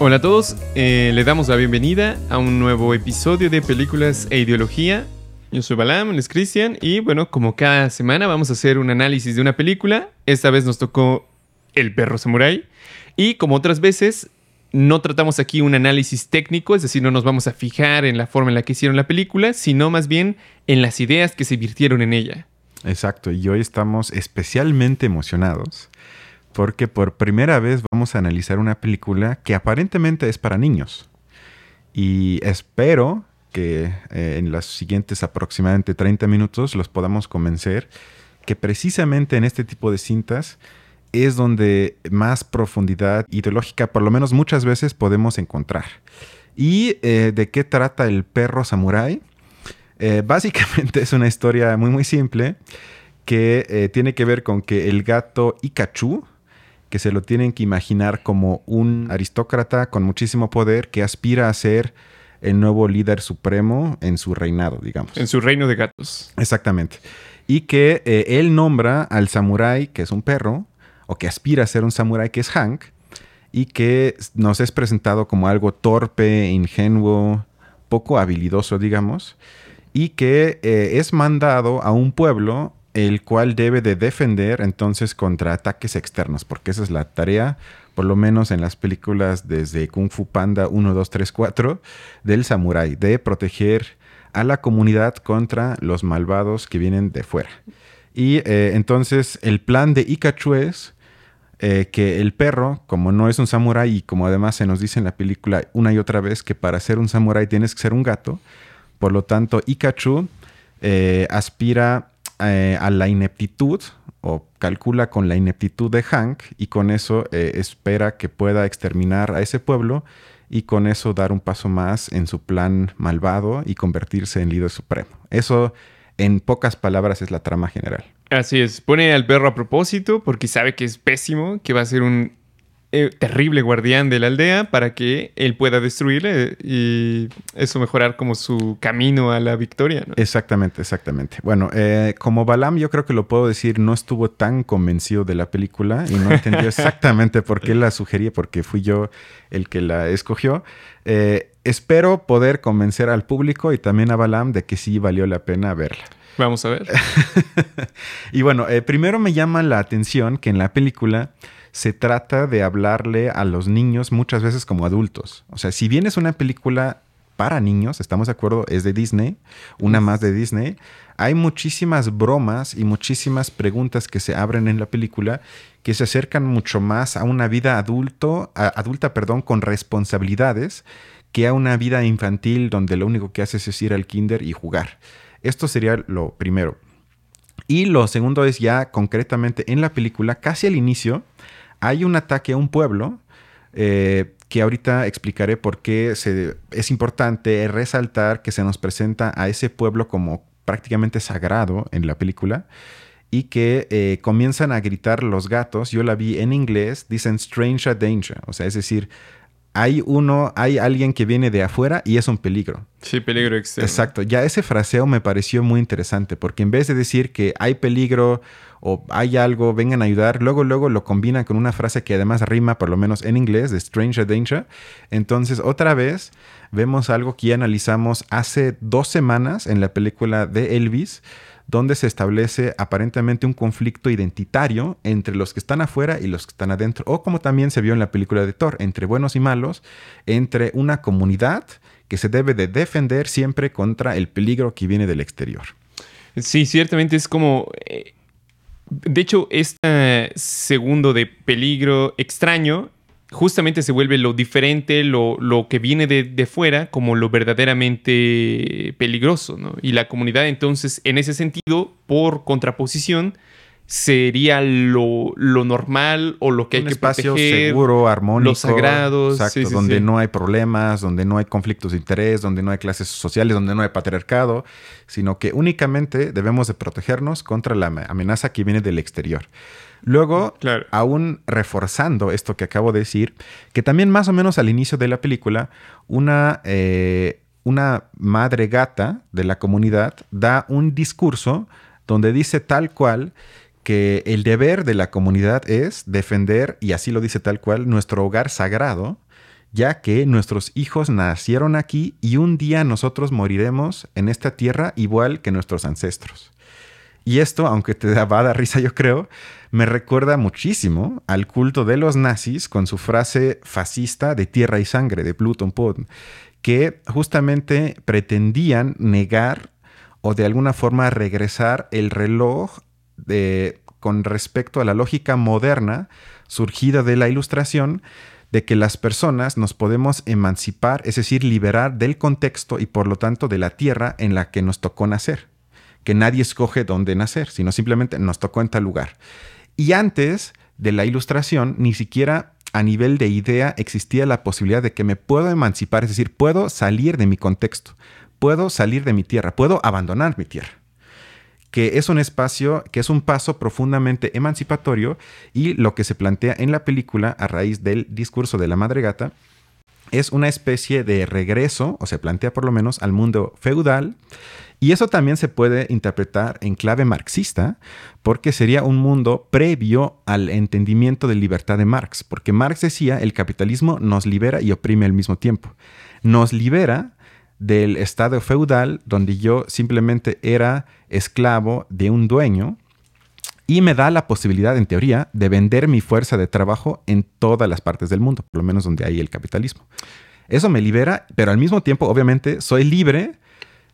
Hola a todos, eh, le damos la bienvenida a un nuevo episodio de Películas e Ideología. Yo soy Balam, él es Cristian, y bueno, como cada semana vamos a hacer un análisis de una película. Esta vez nos tocó El perro samurai. Y como otras veces, no tratamos aquí un análisis técnico, es decir, no nos vamos a fijar en la forma en la que hicieron la película, sino más bien en las ideas que se virtieron en ella. Exacto, y hoy estamos especialmente emocionados porque por primera vez vamos a analizar una película que aparentemente es para niños. Y espero que eh, en los siguientes aproximadamente 30 minutos los podamos convencer que precisamente en este tipo de cintas es donde más profundidad ideológica, por lo menos muchas veces, podemos encontrar. ¿Y eh, de qué trata el perro samurái? Eh, básicamente es una historia muy muy simple que tiene que ver con que el gato Ikachu, que se lo tienen que imaginar como un aristócrata con muchísimo poder que aspira a ser el nuevo líder supremo en su reinado, digamos. En su reino de gatos. Exactamente. Y que eh, él nombra al samurái, que es un perro, o que aspira a ser un samurái, que es Hank, y que nos es presentado como algo torpe, ingenuo, poco habilidoso, digamos, y que eh, es mandado a un pueblo el cual debe de defender entonces contra ataques externos, porque esa es la tarea, por lo menos en las películas desde Kung Fu Panda 1, 2, 3, 4, del samurái, de proteger a la comunidad contra los malvados que vienen de fuera. Y eh, entonces el plan de Ikachu es eh, que el perro, como no es un samurái y como además se nos dice en la película una y otra vez que para ser un samurái tienes que ser un gato, por lo tanto Ikachu eh, aspira eh, a la ineptitud o calcula con la ineptitud de Hank y con eso eh, espera que pueda exterminar a ese pueblo y con eso dar un paso más en su plan malvado y convertirse en líder supremo. Eso, en pocas palabras, es la trama general. Así es, pone al perro a propósito porque sabe que es pésimo, que va a ser un eh, terrible guardián de la aldea para que él pueda destruirle y eso mejorar como su camino a la victoria. Exactamente, exactamente. Bueno, eh, como Balam yo creo que lo puedo decir, no estuvo tan convencido de la película y no entendió exactamente por qué la sugería, porque fui yo el que la escogió. Eh, espero poder convencer al público y también a Balam de que sí valió la pena verla. Vamos a ver. y bueno, primero me llama la atención que en la película se trata de hablarle a los niños muchas veces como adultos. O sea, si bien es una película para niños, estamos de acuerdo, es de Disney, una más de Disney, hay muchísimas bromas y muchísimas preguntas que se abren en la película que se acercan mucho más a una vida adulto, adulta perdón, con responsabilidades que a una vida infantil donde lo único que haces es ir al kinder y jugar. Esto sería lo primero. Y lo segundo es ya concretamente en la película, casi al inicio, hay un ataque a un pueblo eh, que ahorita explicaré por qué es importante resaltar que se nos presenta a ese pueblo como prácticamente sagrado en la película y que eh, comienzan a gritar los gatos, yo la vi en inglés, dicen stranger danger, o sea, es decir, hay uno, hay alguien que viene de afuera y es un peligro. Sí, peligro externo. Exacto, ya ese fraseo me pareció muy interesante porque en vez de decir que hay peligro o hay algo, vengan a ayudar, luego luego lo combinan con una frase que además rima por lo menos en inglés de stranger danger. Entonces, otra vez vemos algo que ya analizamos hace dos semanas en la película de Elvis donde se establece aparentemente un conflicto identitario entre los que están afuera y los que están adentro, o como también se vio en la película de Thor, entre buenos y malos, entre una comunidad que se debe de defender siempre contra el peligro que viene del exterior. Sí, ciertamente es como... Eh, de hecho, este segundo de peligro extraño justamente se vuelve lo diferente, lo, lo que viene de, fuera, como lo verdaderamente peligroso, ¿no? Y la comunidad entonces, en ese sentido, por contraposición, sería lo, normal o lo que hay que espacio seguro, armónico, los sagrados, exacto, donde no hay problemas, donde no hay conflictos de interés, donde no hay clases sociales, donde no hay patriarcado, sino que únicamente debemos de protegernos contra la amenaza que viene del exterior. Luego, aún reforzando esto que acabo de decir, que también más o menos al inicio de la película, una, eh, una madre gata de la comunidad da un discurso donde dice tal cual que el deber de la comunidad es defender, y así lo dice tal cual, nuestro hogar sagrado ya que nuestros hijos nacieron aquí y un día nosotros moriremos en esta tierra igual que nuestros ancestros. Y esto, aunque te va a dar risa yo creo, me recuerda muchísimo al culto de los nazis con su frase fascista de tierra y sangre de Pluton Pod, que justamente pretendían negar o de alguna forma regresar el reloj con respecto a la lógica moderna surgida de la ilustración de que las personas nos podemos emancipar, es decir, liberar del contexto y por lo tanto de la tierra en la que nos tocó nacer que nadie escoge dónde nacer, sino simplemente nos tocó en tal lugar. Y antes de la ilustración, ni siquiera a nivel de idea existía la posibilidad de que me puedo emancipar, es decir, puedo salir de mi contexto, puedo salir de mi tierra, puedo abandonar mi tierra que es un espacio, que es un paso profundamente emancipatorio y lo que se plantea en la película a raíz del discurso de la madre gata es una especie de regreso, o se plantea por lo menos, al mundo feudal y eso también se puede interpretar en clave marxista, porque sería un mundo previo al entendimiento de libertad de Marx, porque Marx decía, el capitalismo nos libera y oprime al mismo tiempo. Nos libera del estado feudal donde yo simplemente era esclavo de un dueño y me da la posibilidad, en teoría, de vender mi fuerza de trabajo en todas las partes del mundo, por lo menos donde hay el capitalismo. Eso me libera, pero al mismo tiempo, obviamente, soy libre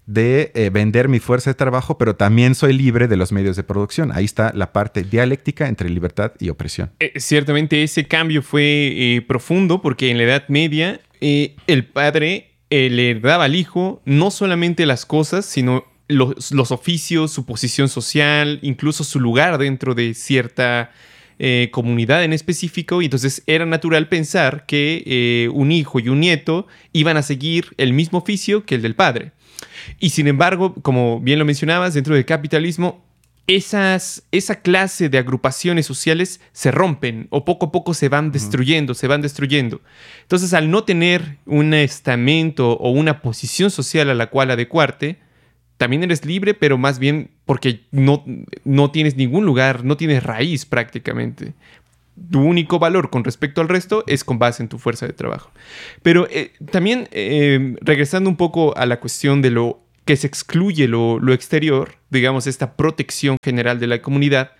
de eh, vender mi fuerza de trabajo, pero también soy libre de los medios de producción. Ahí está la parte dialéctica entre libertad y opresión. Eh, ciertamente ese cambio fue eh, profundo porque en la Edad Media el padre le daba al hijo no solamente las cosas, sino los, oficios, su posición social, incluso su lugar dentro de cierta comunidad en específico. Y entonces era natural pensar que un hijo y un nieto iban a seguir el mismo oficio que el del padre. Y sin embargo, como bien lo mencionabas, dentro del capitalismo, esas, esa clase de agrupaciones sociales se rompen o poco a poco se van destruyendo, se van destruyendo. Entonces, al no tener un estamento o una posición social a la cual adecuarte, también eres libre, pero más bien porque no, no tienes ningún lugar, no tienes raíz prácticamente tu único valor con respecto al resto es con base en tu fuerza de trabajo. Pero eh, también eh, regresando un poco a la cuestión de lo que se excluye lo, exterior, digamos, esta protección general de la comunidad,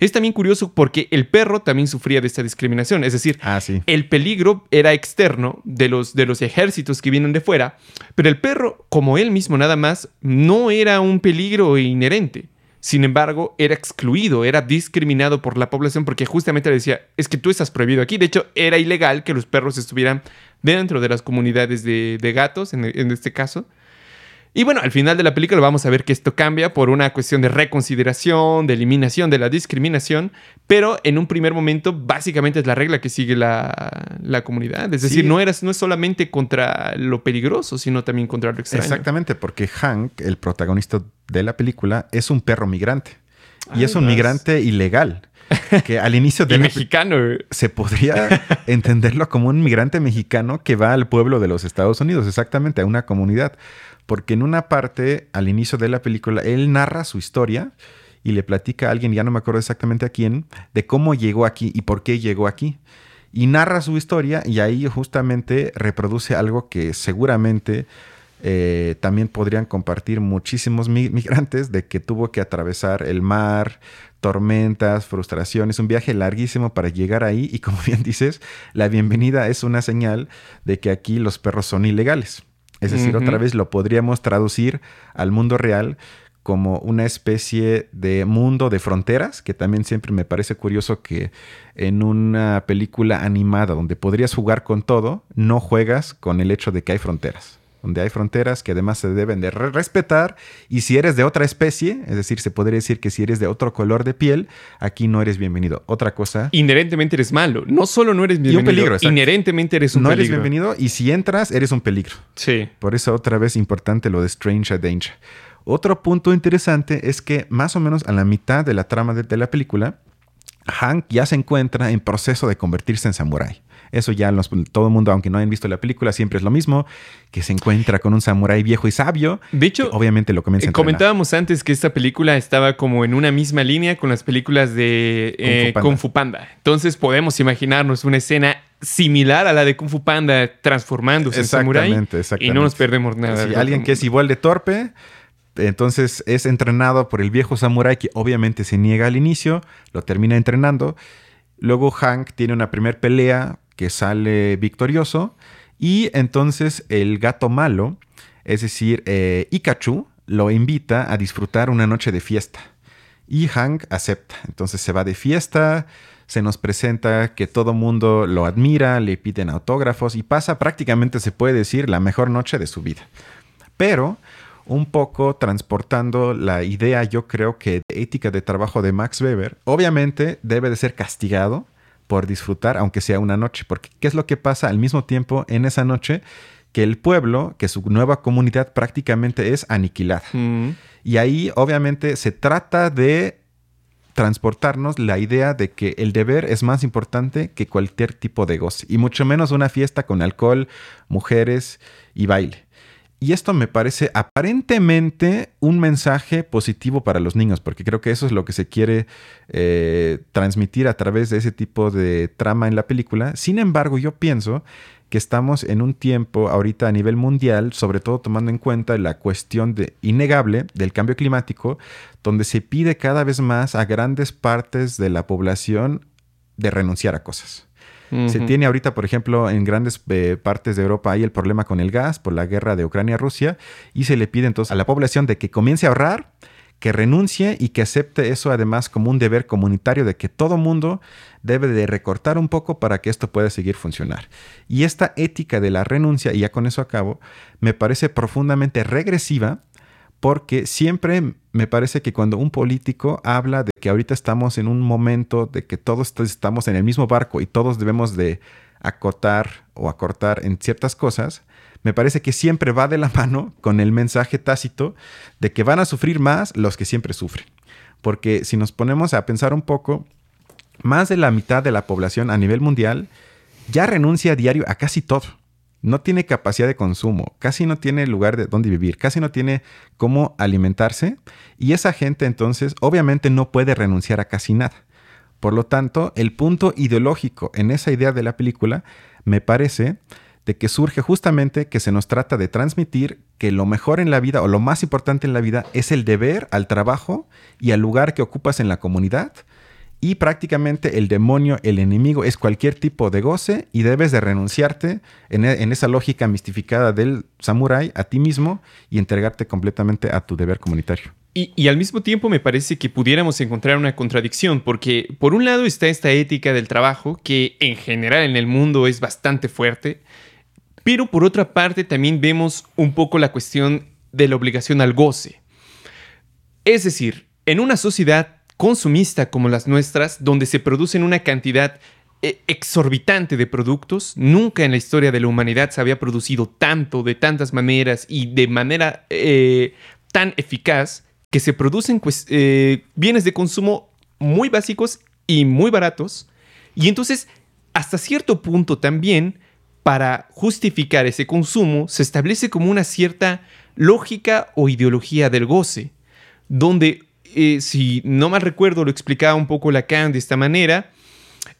es también curioso porque el perro también sufría de esta discriminación. Es decir, ah, el peligro era externo de los, de los ejércitos que vienen de fuera, pero el perro, como él mismo nada más, no era un peligro inherente. Sin embargo, era excluido, era discriminado por la población porque justamente le decía, es que tú estás prohibido aquí. De hecho, era ilegal que los perros estuvieran dentro de las comunidades de, gatos, en, en este caso. Y bueno, al final de la película vamos a ver que esto cambia por una cuestión de reconsideración, de eliminación de la discriminación, pero en un primer momento básicamente es la regla que sigue la, comunidad. Es decir, no, eras, no es solamente contra lo peligroso, sino también contra lo extraño. Exactamente, porque Hank, el protagonista de la película, es un perro migrante. Y es un migrante ilegal que al inicio de mexicano se podría entenderlo como un migrante mexicano que va al pueblo de los Estados Unidos, exactamente a una comunidad porque en una parte, al inicio de la película, él narra su historia y le platica a alguien, ya no me acuerdo exactamente a quién, de cómo llegó aquí y por qué llegó aquí. Y narra su historia y ahí justamente reproduce algo que seguramente eh, también podrían compartir muchísimos migrantes de que tuvo que atravesar el mar, tormentas, frustraciones, un viaje larguísimo para llegar ahí y como bien dices, la bienvenida es una señal de que aquí los perros son ilegales. Es decir, otra vez lo podríamos traducir al mundo real como una especie de mundo de fronteras, que también siempre me parece curioso que en una película animada donde podrías jugar con todo, no juegas con el hecho de que hay fronteras donde hay fronteras que además se deben de respetar y si eres de otra especie, es decir, se podría decir que si eres de otro color de piel, aquí no eres bienvenido. Otra cosa. Inherentemente eres malo. No solo no eres bienvenido, un peligro, inherentemente eres un no peligro. No eres bienvenido y si entras, eres un peligro. Sí. Por eso otra vez importante lo de Strange Danger. Otro punto interesante es que más o menos a la mitad de la trama de la película, Hank ya se encuentra en proceso de convertirse en samurái. Eso ya todo el mundo, aunque no hayan visto la película, siempre es lo mismo, que se encuentra con un samurái viejo y sabio. De hecho, obviamente lo comienza a Comentábamos antes que esta película estaba como en una misma línea con las películas de Kung, Fu, eh, Panda. Entonces podemos imaginarnos una escena similar a la de Kung Fu Panda transformándose en. Exactamente. Y no nos perdemos nada. Si alguien que es igual de torpe, entonces es entrenado por el viejo samurái que obviamente se niega al inicio, lo termina entrenando. Luego Hank tiene una primera pelea que sale victorioso y entonces el gato malo, es decir, eh, Ikachu, lo invita a disfrutar una noche de fiesta. Y Hank acepta. Entonces se va de fiesta, se nos presenta que todo mundo lo admira, le piden autógrafos y pasa prácticamente, se puede decir, la mejor noche de su vida. Pero un poco transportando la idea, yo creo que de ética de trabajo de Max Weber, obviamente debe de ser castigado por disfrutar, aunque sea una noche, porque ¿qué es lo que pasa al mismo tiempo en esa noche? Que el pueblo, que su nueva comunidad prácticamente es aniquilada. Mm. Y ahí obviamente se trata de transportarnos la idea de que el deber es más importante que cualquier tipo de goce, y mucho menos una fiesta con alcohol, mujeres y baile. Y esto me parece aparentemente un mensaje positivo para los niños, porque creo que eso es lo que se quiere eh, transmitir a través de ese tipo de trama en la película. Sin embargo, yo pienso que estamos en un tiempo ahorita a nivel mundial, sobre todo tomando en cuenta la cuestión de, innegable del cambio climático, donde se pide cada vez más a grandes partes de la población de renunciar a cosas. Se tiene ahorita, por ejemplo, en grandes eh, partes de Europa hay el problema con el gas por la guerra de Ucrania-Rusia y se le pide entonces a la población de que comience a ahorrar, que renuncie y que acepte eso además como un deber comunitario de que todo mundo debe de recortar un poco para que esto pueda seguir funcionar. Y esta ética de la renuncia, y ya con eso acabo, me parece profundamente regresiva porque siempre me parece que cuando un político habla de que ahorita estamos en un momento de que todos estamos en el mismo barco y todos debemos de acotar o acortar en ciertas cosas, me parece que siempre va de la mano con el mensaje tácito de que van a sufrir más los que siempre sufren. Porque si nos ponemos a pensar un poco, más de la mitad de la población a nivel mundial ya renuncia a diario a casi todo no tiene capacidad de consumo, casi no tiene lugar de donde vivir, casi no tiene cómo alimentarse y esa gente entonces obviamente no puede renunciar a casi nada. Por lo tanto, el punto ideológico en esa idea de la película me parece de que surge justamente que se nos trata de transmitir que lo mejor en la vida o lo más importante en la vida es el deber al trabajo y al lugar que ocupas en la comunidad y prácticamente el demonio, el enemigo, es cualquier tipo de goce y debes de renunciarte en, e, esa lógica mistificada del samurái a ti mismo y entregarte completamente a tu deber comunitario. Y, y, al mismo tiempo me parece que pudiéramos encontrar una contradicción, porque por un lado está esta ética del trabajo, que en general en el mundo es bastante fuerte, pero por otra parte también vemos un poco la cuestión de la obligación al goce. Es decir, en una sociedad consumista como las nuestras, donde se producen una cantidad eh, exorbitante de productos. Nunca en la historia de la humanidad se había producido tanto, de tantas maneras y de manera eh, tan eficaz que se producen pues, eh, bienes de consumo muy básicos y muy baratos. Y entonces, hasta cierto punto también, para justificar ese consumo, se establece como una cierta lógica o ideología del goce, donde eh, si no mal recuerdo, lo explicaba un poco Lacan de esta manera,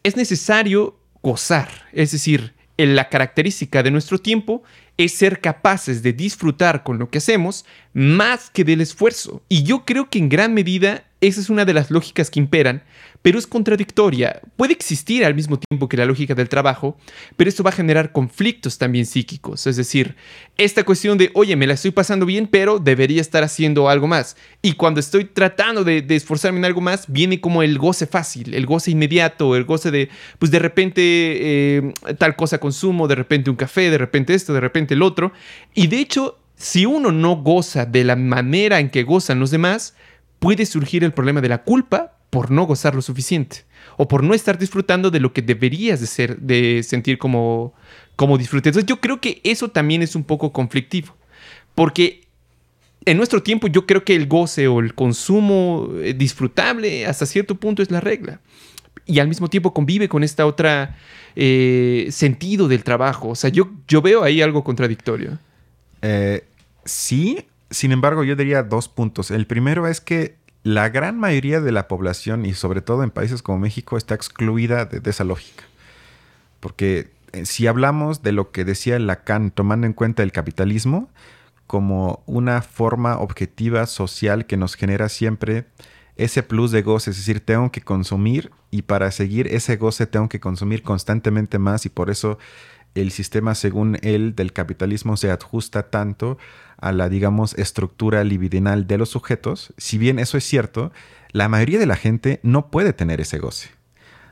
es necesario gozar, es decir, la característica de nuestro tiempo es ser capaces de disfrutar con lo que hacemos más que del esfuerzo. Y yo creo que en gran medida esa es una de las lógicas que imperan, pero es contradictoria. Puede existir al mismo tiempo que la lógica del trabajo, pero esto va a generar conflictos también psíquicos. Es decir, esta cuestión de, oye, me la estoy pasando bien, pero debería estar haciendo algo más. Y cuando estoy tratando de, esforzarme en algo más, viene como el goce fácil, el goce inmediato, el goce de, pues de repente eh, tal cosa consumo, de repente un café, de repente esto, de repente el otro. Y de hecho, si uno no goza de la manera en que gozan los demás, puede surgir el problema de la culpa por no gozar lo suficiente o por no estar disfrutando de lo que deberías de ser, de sentir como, como disfrute. Entonces yo creo que eso también es un poco conflictivo, porque en nuestro tiempo yo creo que el goce o el consumo eh, disfrutable hasta cierto punto es la regla. Y al mismo tiempo convive con esta otra eh, sentido del trabajo. O sea, yo, yo veo ahí algo contradictorio. Eh, sí, sin embargo, yo diría dos puntos. El primero es que la gran mayoría de la población, y sobre todo en países como México, está excluida de, esa lógica. Porque eh, si hablamos de lo que decía Lacan, tomando en cuenta el capitalismo como una forma objetiva social que nos genera siempre ese plus de goce, es decir, tengo que consumir y para seguir ese goce tengo que consumir constantemente más y por eso el sistema, según él, del capitalismo se ajusta tanto a la, digamos, estructura libidinal de los sujetos. Si bien eso es cierto, la mayoría de la gente no puede tener ese goce.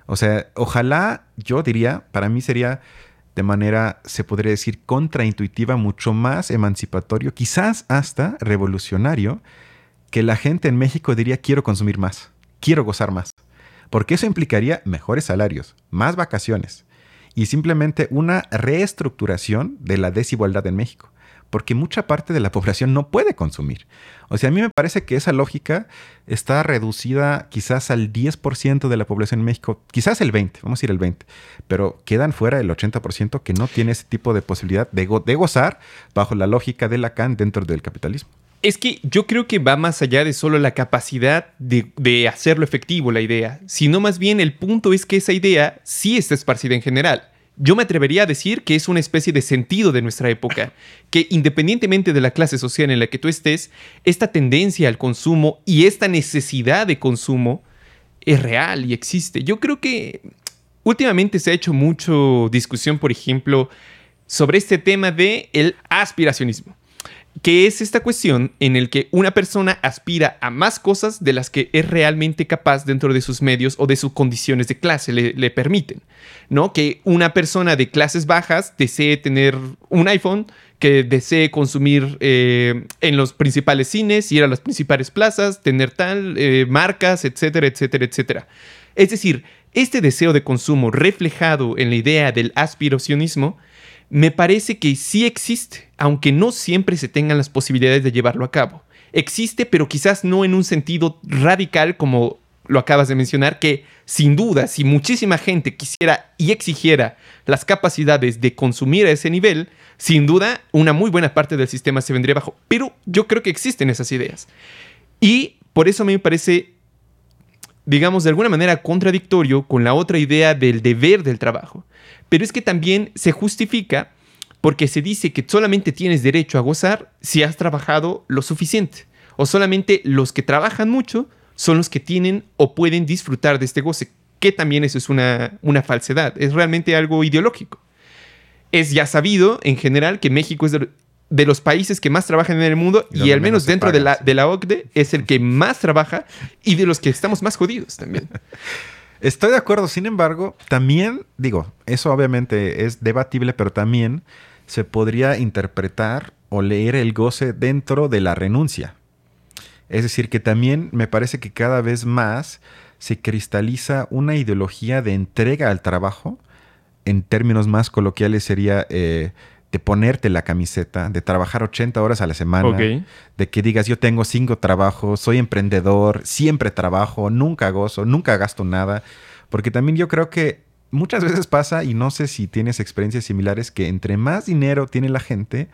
O sea, ojalá, yo diría, para mí sería de manera, se podría decir, contraintuitiva, mucho más emancipatorio, quizás hasta revolucionario, que la gente en México diría quiero consumir más, quiero gozar más. Porque eso implicaría mejores salarios, más vacaciones y simplemente una reestructuración de la desigualdad en México porque mucha parte de la población no puede consumir. O sea, a mí me parece que esa lógica está reducida quizás al 10% de la población en México, quizás el 20%, vamos a ir el 20%, pero quedan fuera el 80% que no tiene ese tipo de posibilidad de, de gozar bajo la lógica de Lacan dentro del capitalismo. Es que yo creo que va más allá de solo la capacidad de, de, hacerlo efectivo la idea, sino más bien el punto es que esa idea sí está esparcida en general yo me atrevería a decir que es una especie de sentido de nuestra época, que independientemente de la clase social en la que tú estés, esta tendencia al consumo y esta necesidad de consumo es real y existe. Yo creo que últimamente se ha hecho mucho discusión, por ejemplo, sobre este tema de el aspiracionismo que es esta cuestión en el que una persona aspira a más cosas de las que es realmente capaz dentro de sus medios o de sus condiciones de clase le, permiten, ¿no? Que una persona de clases bajas desee tener un iPhone, que desee consumir eh, en los principales cines, ir a las principales plazas, tener tal, eh, marcas, etcétera, etcétera, etcétera. Es decir, este deseo de consumo reflejado en la idea del aspiracionismo me parece que sí existe, aunque no siempre se tengan las posibilidades de llevarlo a cabo. Existe, pero quizás no en un sentido radical como lo acabas de mencionar, que sin duda, si muchísima gente quisiera y exigiera las capacidades de consumir a ese nivel, sin duda una muy buena parte del sistema se vendría bajo. Pero yo creo que existen esas ideas. Y por eso me parece, digamos, de alguna manera contradictorio con la otra idea del deber del trabajo. Pero es que también se justifica porque se dice que solamente tienes derecho a gozar si has trabajado lo suficiente. O solamente los que trabajan mucho son los que tienen o pueden disfrutar de este goce, que también eso es una, una falsedad, es realmente algo ideológico. Es ya sabido en general que México es de, los países que más trabajan en el mundo y, al menos dentro de, la, de la OCDE es el que más trabaja y de los que estamos más jodidos también. Estoy de acuerdo, sin embargo, también, digo, eso obviamente es debatible, pero también se podría interpretar o leer el goce dentro de la renuncia. Es decir, que también me parece que cada vez más se cristaliza una ideología de entrega al trabajo. En términos más coloquiales sería eh, de ponerte la camiseta, de trabajar 80 horas a la semana, de que digas yo tengo cinco trabajos, soy emprendedor, siempre trabajo, nunca gozo, nunca gasto nada, porque también yo creo que muchas veces pasa, y no sé si tienes experiencias similares, que entre más dinero tiene la gente,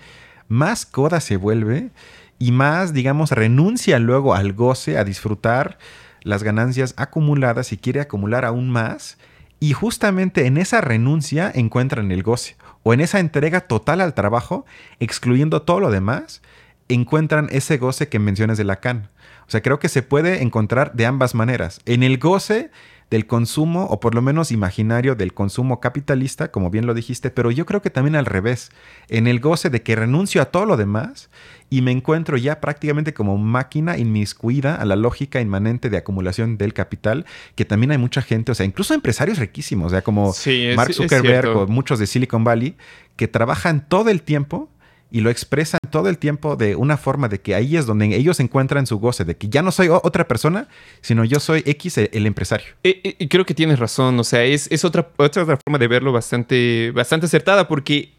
más coda se vuelve y más, digamos, renuncia luego al goce, a disfrutar las ganancias acumuladas y quiere acumular aún más. Y justamente en esa renuncia encuentran el goce o en esa entrega total al trabajo, excluyendo todo lo demás, encuentran ese goce que mencionas de Lacan. O sea, creo que se puede encontrar de ambas maneras. En el goce del consumo, o por lo menos imaginario del consumo capitalista, como bien lo dijiste, pero yo creo que también al revés, en el goce de que renuncio a todo lo demás y me encuentro ya prácticamente como máquina inmiscuida a la lógica inmanente de acumulación del capital, que también hay mucha gente, o sea, incluso empresarios riquísimos, o sea, como Mark Zuckerberg o muchos de Silicon Valley, que trabajan todo el tiempo y lo expresan todo el tiempo de una forma de que ahí es donde ellos encuentran su goce, de que ya no soy otra persona, sino yo soy X el, empresario. Y creo que tienes razón, o sea, es, otra, otra, forma de verlo bastante, bastante acertada porque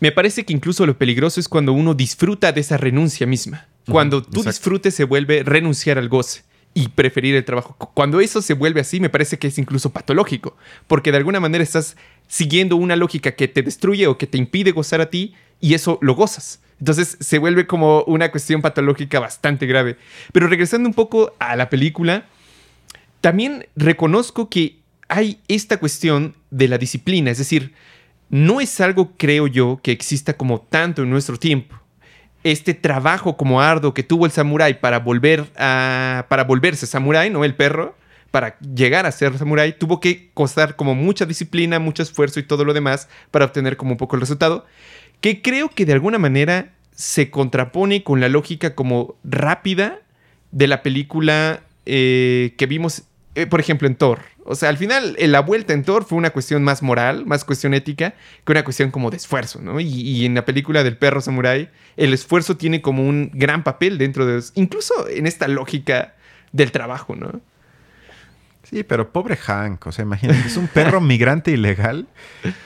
me parece que incluso lo peligroso es cuando uno disfruta de esa renuncia misma. Cuando tú disfrutes se vuelve renunciar al goce y preferir el trabajo. Cuando eso se vuelve así, me parece que es incluso patológico, porque de alguna manera estás siguiendo una lógica que te destruye o que te impide gozar a ti y eso lo gozas. Entonces se vuelve como una cuestión patológica bastante grave. Pero regresando un poco a la película, también reconozco que hay esta cuestión de la disciplina, es decir, no es algo, creo yo, que exista como tanto en nuestro tiempo. Este trabajo como arduo que tuvo el samurái para volver a, para volverse samurái, ¿no? El perro, para llegar a ser samurái, tuvo que costar como mucha disciplina, mucho esfuerzo y todo lo demás para obtener como un poco el resultado, que creo que de alguna manera se contrapone con la lógica como rápida de la película eh, que vimos, eh, por ejemplo, en Thor. O sea, al final, la vuelta en Thor fue una cuestión más moral, más cuestión ética, que una cuestión como de esfuerzo, ¿no? Y, en la película del perro samurai, el esfuerzo tiene como un gran papel dentro de incluso en esta lógica del trabajo, ¿no? Sí, pero pobre Hank, o sea, imagínate, es un perro migrante ilegal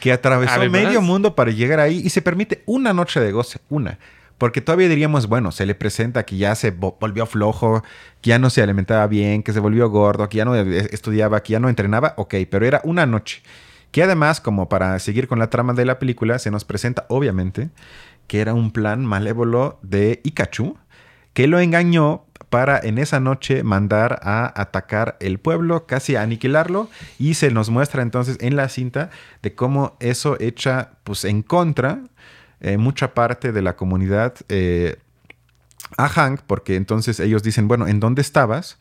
que atravesó medio mundo para llegar ahí y se permite una noche de goce, una. Porque todavía diríamos, bueno, se le presenta que ya se volvió flojo, que ya no se alimentaba bien, que se volvió gordo, que ya no estudiaba, que ya no entrenaba, ok, pero era una noche. Que además, como para seguir con la trama de la película, se nos presenta, obviamente, que era un plan malévolo de Ikachu, que lo engañó para en esa noche mandar a atacar el pueblo, casi a aniquilarlo, y se nos muestra entonces en la cinta de cómo eso echa pues en contra eh, mucha parte de la comunidad eh, a Hank, porque entonces ellos dicen, bueno, ¿en dónde estabas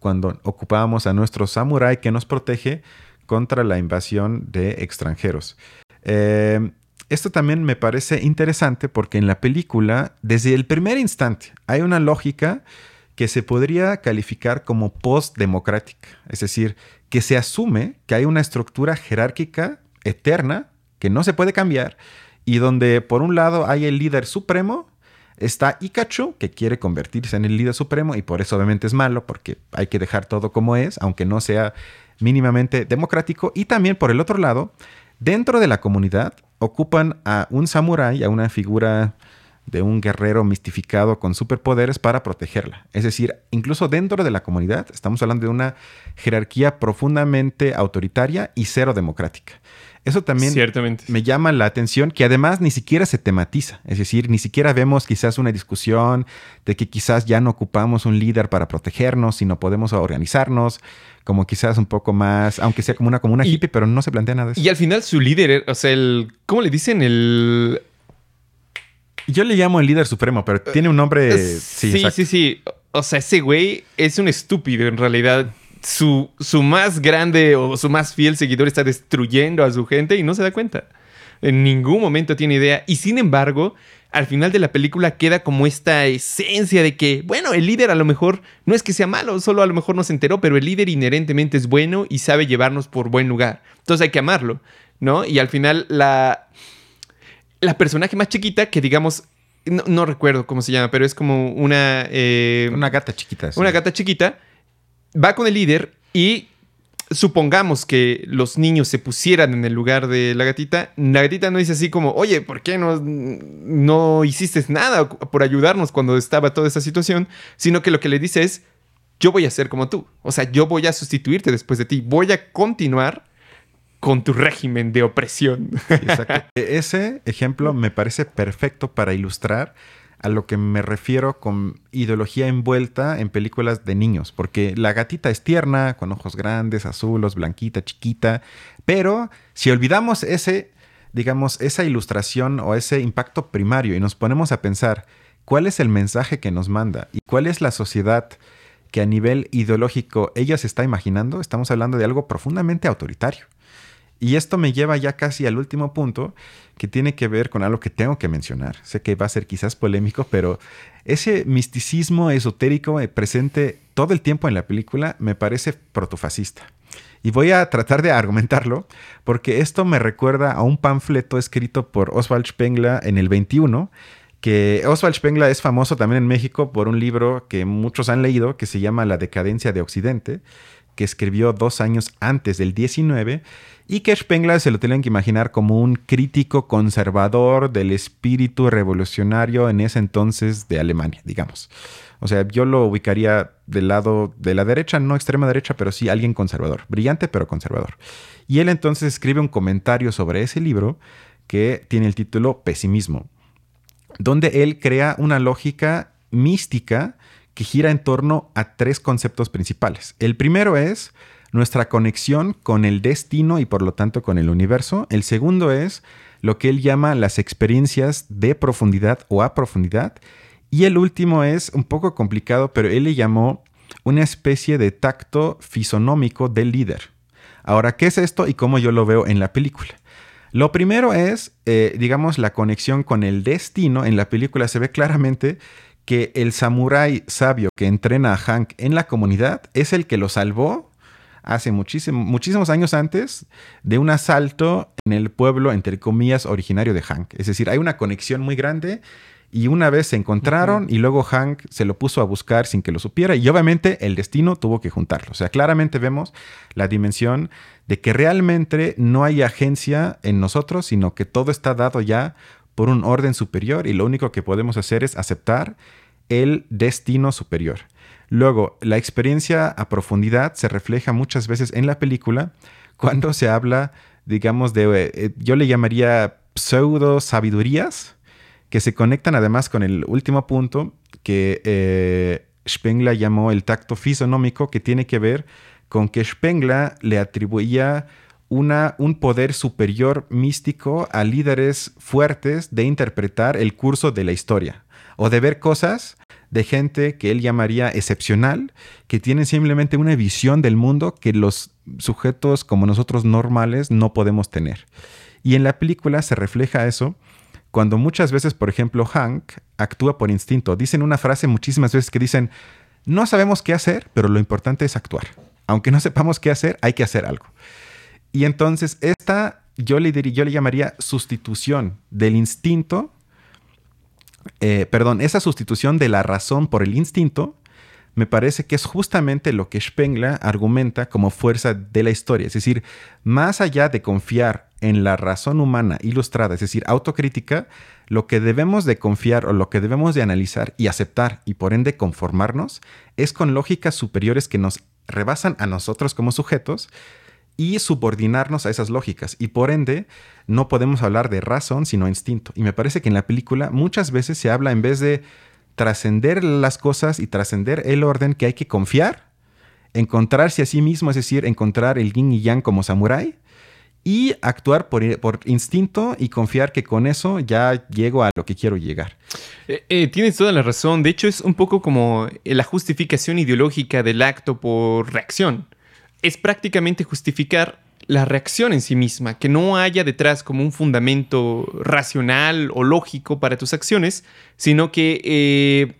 cuando ocupábamos a nuestro samurái que nos protege contra la invasión de extranjeros? Eh, esto también me parece interesante porque en la película, desde el primer instante, hay una lógica que se podría calificar como post-democrática, es decir, que se asume que hay una estructura jerárquica eterna que no se puede cambiar y donde por un lado hay el líder supremo, está Ikachu, que quiere convertirse en el líder supremo y por eso obviamente es malo, porque hay que dejar todo como es, aunque no sea mínimamente democrático. Y también por el otro lado, dentro de la comunidad ocupan a un samurái, a una figura de un guerrero mistificado con superpoderes para protegerla. Es decir, incluso dentro de la comunidad estamos hablando de una jerarquía profundamente autoritaria y cero democrática. Eso también me llama la atención que además ni siquiera se tematiza, es decir, ni siquiera vemos quizás una discusión de que quizás ya no ocupamos un líder para protegernos, sino podemos organizarnos, como quizás un poco más, aunque sea como una comuna hippie, pero no se plantea nada de eso. Y al final su líder, o sea, el, ¿cómo le dicen? El... Yo le llamo el líder supremo, pero tiene un nombre... Sí, sí, sí, sí. O sea, ese güey es un estúpido en realidad su, su más grande o su más fiel seguidor está destruyendo a su gente y no se da cuenta. En ningún momento tiene idea. Y sin embargo, al final de la película queda como esta esencia de que, bueno, el líder a lo mejor no es que sea malo, solo a lo mejor no se enteró, pero el líder inherentemente es bueno y sabe llevarnos por buen lugar. Entonces hay que amarlo, ¿no? Y al final la, la personaje más chiquita, que digamos, no, recuerdo cómo se llama, pero es como una... Eh, una gata chiquita. Una gata chiquita va con el líder y supongamos que los niños se pusieran en el lugar de la gatita, la gatita no dice así como, oye, ¿por qué no, no hiciste nada por ayudarnos cuando estaba toda esa situación? Sino que lo que le dice es, yo voy a ser como tú. O sea, yo voy a sustituirte después de ti. Voy a continuar con tu régimen de opresión. Exacto. E-, ese ejemplo me parece perfecto para ilustrar a lo que me refiero con ideología envuelta en películas de niños, porque la gatita es tierna, con ojos grandes, azulos, blanquita, chiquita, pero si olvidamos ese, digamos, esa ilustración o ese impacto primario y nos ponemos a pensar cuál es el mensaje que nos manda y cuál es la sociedad que a nivel ideológico ella se está imaginando, estamos hablando de algo profundamente autoritario. Y esto me lleva ya casi al último punto, que tiene que ver con algo que tengo que mencionar. Sé que va a ser quizás polémico, pero ese misticismo esotérico eh, presente todo el tiempo en la película me parece protofascista. Y voy a tratar de argumentarlo porque esto me recuerda a un panfleto escrito por Oswald Spengler en el 21, que Oswald Spengler es famoso también en México por un libro que muchos han leído que se llama La decadencia de Occidente, que escribió dos años antes del 19 y que Spengler se lo tienen que imaginar como un crítico conservador del espíritu revolucionario en ese entonces de Alemania, digamos. O sea, yo lo ubicaría del lado de la derecha, no extrema derecha, pero sí alguien conservador, brillante pero conservador. Y él entonces escribe un comentario sobre ese libro que tiene el título Pesimismo, donde él crea una lógica mística que gira en torno a tres conceptos principales. El primero es nuestra conexión con el destino y por lo tanto con el universo. El segundo es lo que él llama las experiencias de profundidad o a profundidad. Y el último es un poco complicado, pero él le llamó una especie de tacto fisonómico del líder. Ahora, ¿qué es esto y cómo yo lo veo en la película? Lo primero es, eh, digamos, la conexión con el destino. En la película se ve claramente que el samurái sabio que entrena a Hank en la comunidad es el que lo salvó hace muchísimos años antes de un asalto en el pueblo, entre comillas, originario de Hank. Es decir, hay una conexión muy grande y una vez se encontraron y luego Hank se lo puso a buscar sin que lo supiera y obviamente el destino tuvo que juntarlo. O sea, claramente vemos la dimensión de que realmente no hay agencia en nosotros, sino que todo está dado ya por un orden superior y lo único que podemos hacer es aceptar el destino superior. Luego, la experiencia a profundidad se refleja muchas veces en la película cuando se habla, digamos, de, eh, yo le llamaría pseudo sabidurías que se conectan además con el último punto que eh, Spengler llamó el tacto fisonómico, que tiene que ver con que Spengler le atribuía un poder superior místico a líderes fuertes de interpretar el curso de la historia o de ver cosas de gente que él llamaría excepcional, que tienen simplemente una visión del mundo que los sujetos como nosotros normales no podemos tener. Y en la película se refleja eso cuando muchas veces, por ejemplo, Hank actúa por instinto. Dicen una frase muchísimas veces que dicen, no sabemos qué hacer, pero lo importante es actuar. Aunque no sepamos qué hacer, hay que hacer algo. Y entonces esta yo le, diría, yo le llamaría sustitución del instinto, eh, perdón, esa sustitución de la razón por el instinto, me parece que es justamente lo que Spengler argumenta como fuerza de la historia. Es decir, más allá de confiar en la razón humana ilustrada, es decir, autocrítica, lo que debemos de confiar o lo que debemos de analizar y aceptar y por ende conformarnos es con lógicas superiores que nos rebasan a nosotros como sujetos y subordinarnos a esas lógicas. Y por ende, no podemos hablar de razón, sino instinto. Y me parece que en la película muchas veces se habla en vez de trascender las cosas y trascender el orden que hay que confiar, encontrarse a sí mismo, es decir, encontrar el yin y yang como samurái, y actuar por, instinto y confiar que con eso ya llego a lo que quiero llegar. Eh, eh, tienes toda la razón. De hecho, es un poco como la justificación ideológica del acto por reacción. Es prácticamente justificar la reacción en sí misma, que no haya detrás como un fundamento racional o lógico para tus acciones, sino que eh,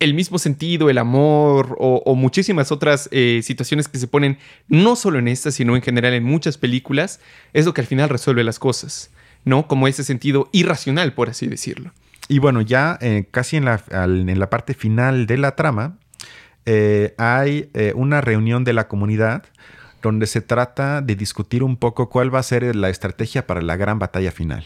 el mismo sentido, el amor o, muchísimas otras eh, situaciones que se ponen no solo en esta, sino en general en muchas películas, es lo que al final resuelve las cosas, ¿no? Como ese sentido irracional, por así decirlo. Y bueno, ya eh, casi en la, en la, parte final de la trama, eh, hay una reunión de la comunidad donde se trata de discutir un poco cuál va a ser la estrategia para la gran batalla final.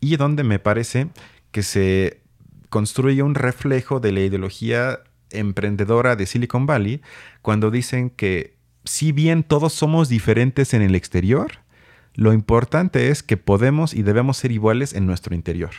Y donde me parece que se construye un reflejo de la ideología emprendedora de Silicon Valley cuando dicen que si bien todos somos diferentes en el exterior, lo importante es que podemos y debemos ser iguales en nuestro interior.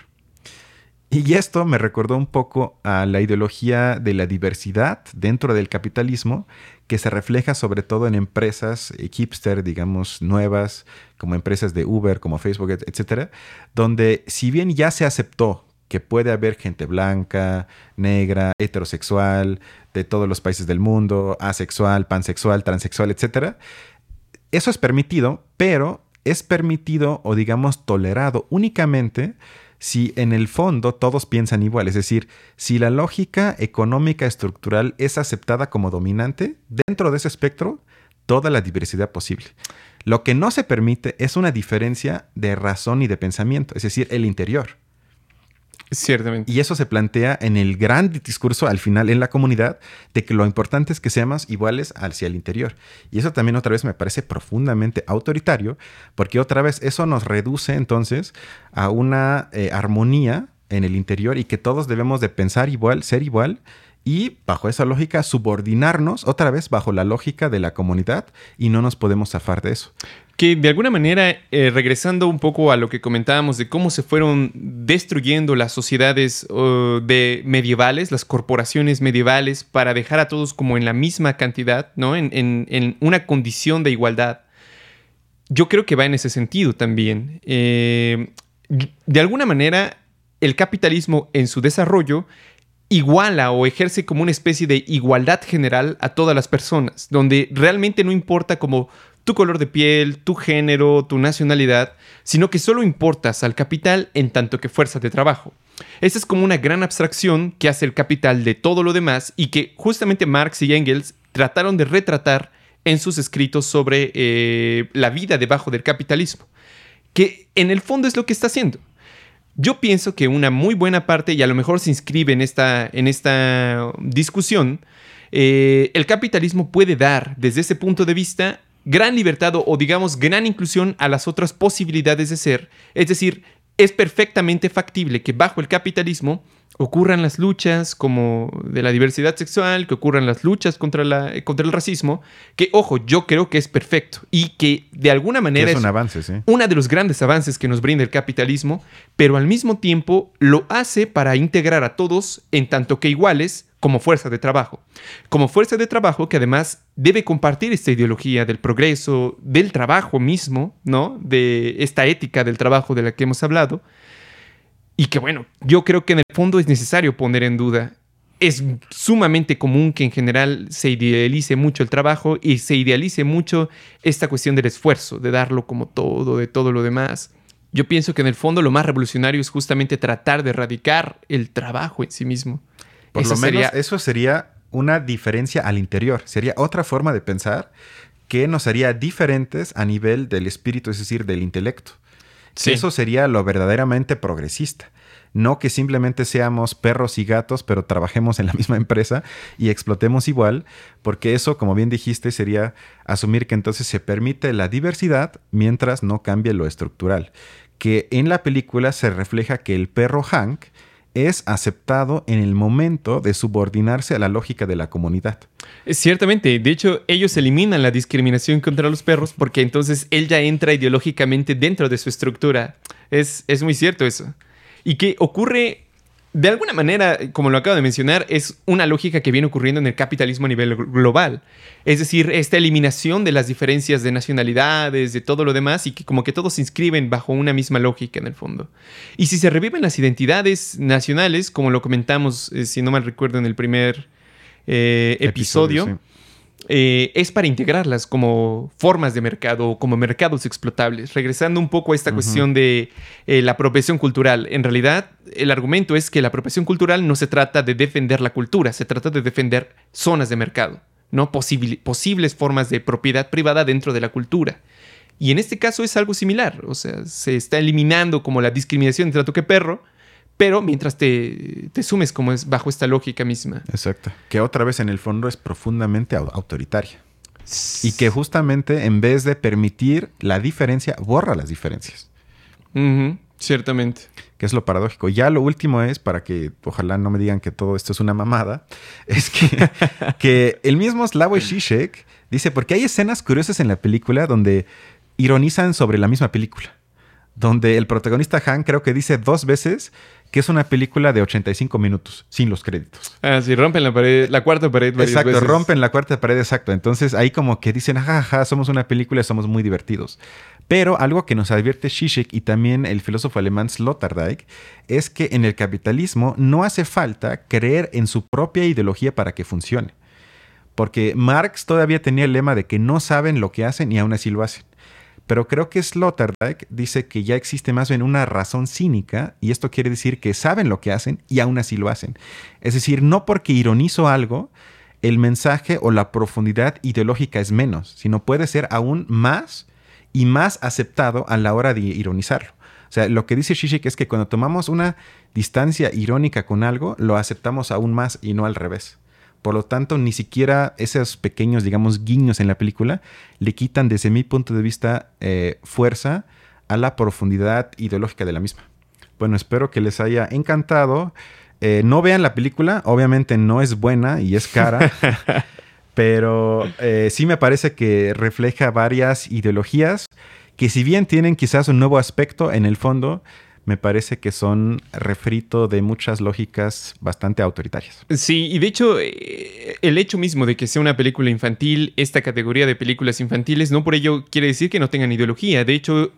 Y esto me recordó un poco a la ideología de la diversidad dentro del capitalismo, que se refleja sobre todo en empresas hipster, digamos, nuevas, como empresas de Uber, como Facebook, etcétera, donde si bien ya se aceptó que puede haber gente blanca, negra, heterosexual, de todos los países del mundo, asexual, pansexual, transexual, etc. Eso es permitido, pero es permitido o digamos tolerado únicamente si en el fondo todos piensan igual, es decir, si la lógica económica estructural es aceptada como dominante, dentro de ese espectro, toda la diversidad posible. Lo que no se permite es una diferencia de razón y de pensamiento, es decir, el interior. Ciertamente. Y eso se plantea en el gran discurso al final en la comunidad de que lo importante es que seamos iguales hacia el interior. Y eso también otra vez me parece profundamente autoritario, porque otra vez eso nos reduce entonces a una eh, armonía en el interior y que todos debemos de pensar igual, ser igual y bajo esa lógica subordinarnos otra vez bajo la lógica de la comunidad y no nos podemos zafar de eso. Que de alguna manera, eh, regresando un poco a lo que comentábamos de cómo se fueron destruyendo las sociedades de medievales, las corporaciones medievales, para dejar a todos como en la misma cantidad, ¿no? En, en una condición de igualdad. Yo creo que va en ese sentido también. Eh, de alguna manera, el capitalismo en su desarrollo iguala o ejerce como una especie de igualdad general a todas las personas, donde realmente no importa como tu color de piel, tu género, tu nacionalidad, sino que solo importas al capital en tanto que fuerza de trabajo. Esa es como una gran abstracción que hace el capital de todo lo demás y que justamente Marx y Engels trataron de retratar en sus escritos sobre eh, la vida debajo del capitalismo, que en el fondo es lo que está haciendo. Yo pienso que una muy buena parte, y a lo mejor se inscribe en esta, en esta discusión, eh, el capitalismo puede dar desde ese punto de vista gran libertad o, digamos gran inclusión a las otras posibilidades de ser. Es decir, es perfectamente factible que bajo el capitalismo ocurran las luchas como de la diversidad sexual, que ocurran las luchas contra, la, contra el racismo, que ojo, yo creo que es perfecto y que de alguna manera es un avance, sí. uno de los grandes avances que nos brinda el capitalismo, pero al mismo tiempo lo hace para integrar a todos en tanto que iguales como fuerza de trabajo. Como fuerza de trabajo que además debe compartir esta ideología del progreso, del trabajo mismo, ¿no? De esta ética del trabajo de la que hemos hablado. Y que bueno, yo creo que en el fondo es necesario poner en duda. Es sumamente común que en general se idealice mucho el trabajo y se idealice mucho esta cuestión del esfuerzo, de darlo como todo, de todo lo demás. Yo pienso que en el fondo lo más revolucionario es justamente tratar de erradicar el trabajo en sí mismo. Por lo menos eso sería una diferencia al interior. Sería otra forma de pensar que nos haría diferentes a nivel del espíritu, es decir, del intelecto. Eso sería lo verdaderamente progresista. No que simplemente seamos perros y gatos, pero trabajemos en la misma empresa y explotemos igual, porque eso, como bien dijiste, sería asumir que entonces se permite la diversidad mientras no cambie lo estructural. Que en la película se refleja que el perro Hank es aceptado en el momento de subordinarse a la lógica de la comunidad. Ciertamente, de hecho, ellos eliminan la discriminación contra los perros porque entonces él ya entra ideológicamente dentro de su estructura. Es, es muy cierto eso. Y que ocurre de alguna manera, como lo acabo de mencionar, es una lógica que viene ocurriendo en el capitalismo a nivel global. Es decir, esta eliminación de las diferencias de nacionalidades, de todo lo demás, y que como que todos se inscriben bajo una misma lógica en el fondo. Y si se reviven las identidades nacionales, como lo comentamos, eh, si no mal recuerdo, en el primer eh, episodio, eh, es para integrarlas como formas de mercado, como mercados explotables. Regresando un poco a esta cuestión de eh, la apropiación cultural. En realidad, el argumento es que la apropiación cultural no se trata de defender la cultura, se trata de defender zonas de mercado, ¿no? posibles formas de propiedad privada dentro de la cultura. Y en este caso es algo similar, o sea, se está eliminando como la discriminación entre trato que perro, pero mientras te, sumes como es bajo esta lógica misma. Exacto. Que otra vez en el fondo es profundamente autoritaria. Y que justamente en vez de permitir la diferencia, borra las diferencias. Ciertamente. Que es lo paradójico. Ya lo último es, para que ojalá no me digan que todo esto es una mamada, es que, que el mismo Slavoj Žižek dice, porque hay escenas curiosas en la película donde ironizan sobre la misma película. Donde el protagonista Han creo que dice dos veces que es una película de 85 minutos, sin los créditos. Ah, sí, rompen la pared, la cuarta pared. Exacto, rompen la cuarta pared, exacto. Entonces ahí como que dicen, jaja, somos una película, somos muy divertidos. Pero algo que nos advierte Zizek y también el filósofo alemán Sloterdijk es que en el capitalismo no hace falta creer en su propia ideología para que funcione. Porque Marx todavía tenía el lema de que no saben lo que hacen y aún así lo hacen. Pero creo que Sloterdijk dice que ya existe más bien una razón cínica, y esto quiere decir que saben lo que hacen y aún así lo hacen. Es decir, no porque ironizo algo, el mensaje o la profundidad ideológica es menos, sino puede ser aún más y más aceptado a la hora de ironizarlo. O sea, lo que dice Shishik es que cuando tomamos una distancia irónica con algo, lo aceptamos aún más y no al revés. Por lo tanto, ni siquiera esos pequeños, digamos, guiños en la película le quitan, desde mi punto de vista, eh, fuerza a la profundidad ideológica de la misma. Bueno, espero que les haya encantado Eh, no vean la película, obviamente no es buena y es cara, pero eh, sí me parece que refleja varias ideologías que si bien tienen quizás un nuevo aspecto en el fondo, me parece que son refrito de muchas lógicas bastante autoritarias. Sí, y de hecho, eh, el hecho mismo de que sea una película infantil, esta categoría de películas infantiles, no por ello quiere decir que no tengan ideología. De hecho,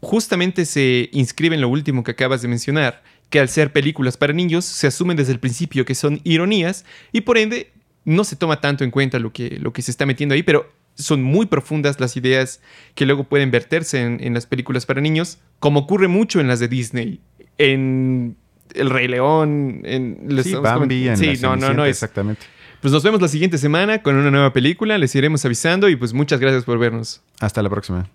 justamente se inscribe en lo último que acabas de mencionar, que al ser películas para niños se asumen desde el principio que son ironías y por ende no se toma tanto en cuenta lo que, lo que se está metiendo ahí, pero son muy profundas las ideas que luego pueden verterse en, las películas para niños, como ocurre mucho en las de Disney, en El Rey León, en... Sí, Bambi, en sí, no, no, no, exactamente. Pues nos vemos la siguiente semana con una nueva película, les iremos avisando y pues muchas gracias por vernos. Hasta la próxima.